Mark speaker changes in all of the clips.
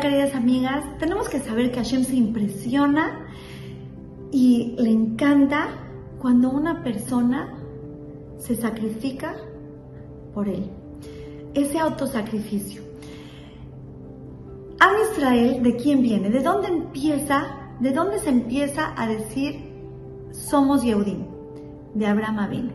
Speaker 1: queridas amigas, tenemos que saber que Hashem se impresiona y le encanta cuando una persona se sacrifica por él. Ese autosacrificio. Am Israel, ¿de quién viene? ¿De dónde empieza? ¿De dónde se empieza a decir somos Yehudim? De Abraham vino.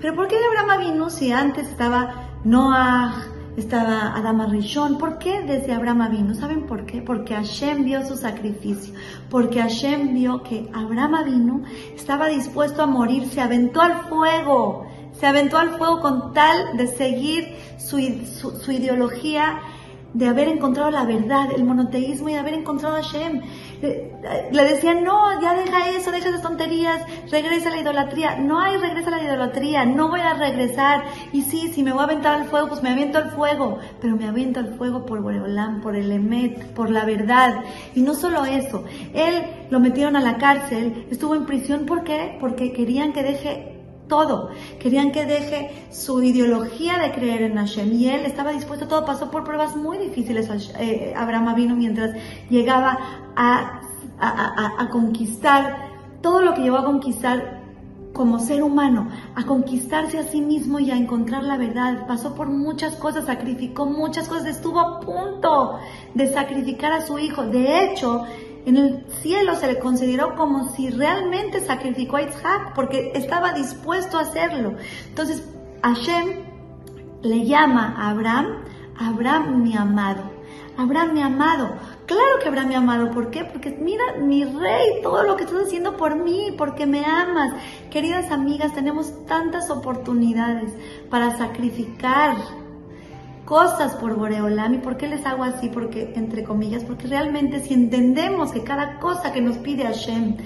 Speaker 1: Pero ¿por qué de Abraham vino si antes estaba Noah, estaba Adama Rishon. ¿Por qué desde Abraham vino? ¿Saben por qué? Porque Hashem vio su sacrificio. Porque Hashem vio que Abraham vino, estaba dispuesto a morir, se aventó al fuego. Se aventó al fuego con tal de seguir su, su ideología de haber encontrado la verdad, el monoteísmo y de haber encontrado a Hashem. Le decían, no, ya deja eso, deja esas tonterías, regresa a la idolatría. No hay regresa a la idolatría, no voy a regresar. Y sí, si me voy a aventar al fuego, pues me aviento al fuego. Pero me aviento al fuego por Boreolán, por el Emet, por la verdad. Y no solo eso, él lo metieron a la cárcel, estuvo en prisión, ¿por qué? Porque querían que deje todo. Querían que deje su ideología de creer en Hashem y él estaba dispuesto a todo. Pasó por pruebas muy difíciles. Eh, Abraham vino mientras llegaba a, a, conquistar todo lo que llevó a conquistar como ser humano, a conquistarse a sí mismo y a encontrar la verdad. Pasó por muchas cosas, sacrificó muchas cosas, estuvo a punto de sacrificar a su hijo. De hecho, en el cielo se le consideró como si realmente sacrificó a Isaac, porque estaba dispuesto a hacerlo. Entonces, Hashem le llama a Abraham, Abraham mi amado. Abraham mi amado. Claro que Abraham mi amado. ¿Por qué? Porque mira, mi rey, todo lo que estás haciendo por mí, porque me amas. Queridas amigas, tenemos tantas oportunidades para sacrificar cosas por Boreolam. ¿Y por qué les hago así? Porque, entre comillas, porque realmente si entendemos que cada cosa que nos pide Hashem,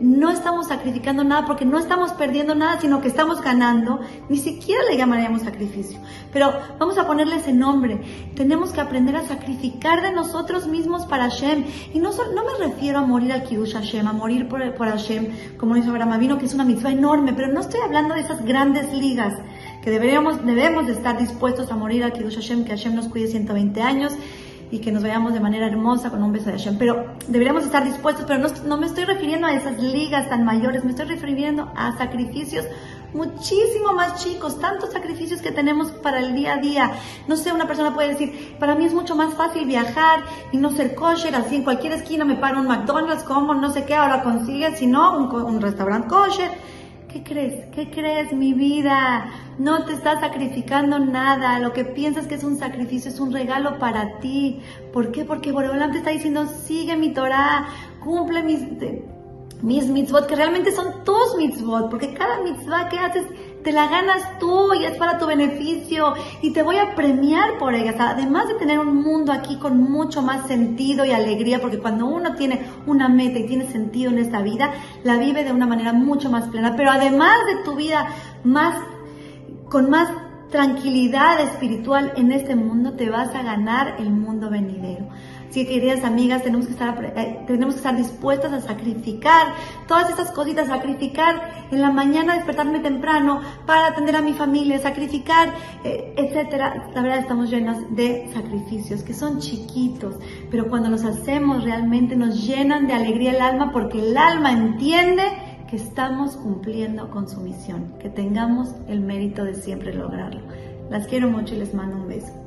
Speaker 1: no estamos sacrificando nada porque no estamos perdiendo nada, sino que estamos ganando, ni siquiera le llamaríamos sacrificio. Pero vamos a ponerle ese nombre. Tenemos que aprender a sacrificar de nosotros mismos para Hashem. Y no, no me refiero a morir al Kiddush Hashem, a morir por, por Hashem, como dice Abraham Avino, que es una mitzvah enorme, pero no estoy hablando de esas grandes ligas que deberíamos, debemos de estar dispuestos a morir al Kiddush Hashem, que Hashem nos cuide 120 años y que nos vayamos de manera hermosa con un beso de Hashem. Pero deberíamos estar dispuestos, pero no, no me estoy refiriendo a esas ligas tan mayores, me estoy refiriendo a sacrificios muchísimo más chicos, tantos sacrificios que tenemos para el día a día. No sé, una persona puede decir, para mí es mucho más fácil viajar y no ser kosher, así en cualquier esquina me paro un McDonald's, como no sé qué, ahora consigue, sino un, un restaurante kosher ¿Qué crees? ¿Qué crees, mi vida? No te estás sacrificando nada. Lo que piensas que es un sacrificio es un regalo para ti. ¿Por qué? Porque Boreolam te está diciendo, sigue mi Torah, cumple mis, mis mitzvot, que realmente son tus mitzvot, porque cada mitzvah que haces te la ganas tú y es para tu beneficio y te voy a premiar por ellas. Además de tener un mundo aquí con mucho más sentido y alegría, porque cuando uno tiene una meta y tiene sentido en esta vida, la vive de una manera mucho más plena. Pero además de tu vida más, con más tranquilidad espiritual en este mundo, te vas a ganar el mundo venidero. Que queridas amigas, tenemos que estar, eh, tenemos que estar dispuestas a sacrificar todas estas cositas, sacrificar en la mañana despertarme temprano para atender a mi familia, sacrificar, eh, etcétera. La verdad estamos llenas de sacrificios que son chiquitos, pero cuando los hacemos realmente nos llenan de alegría el alma porque el alma entiende que estamos cumpliendo con su misión, que tengamos el mérito de siempre lograrlo. Las quiero mucho y les mando un beso.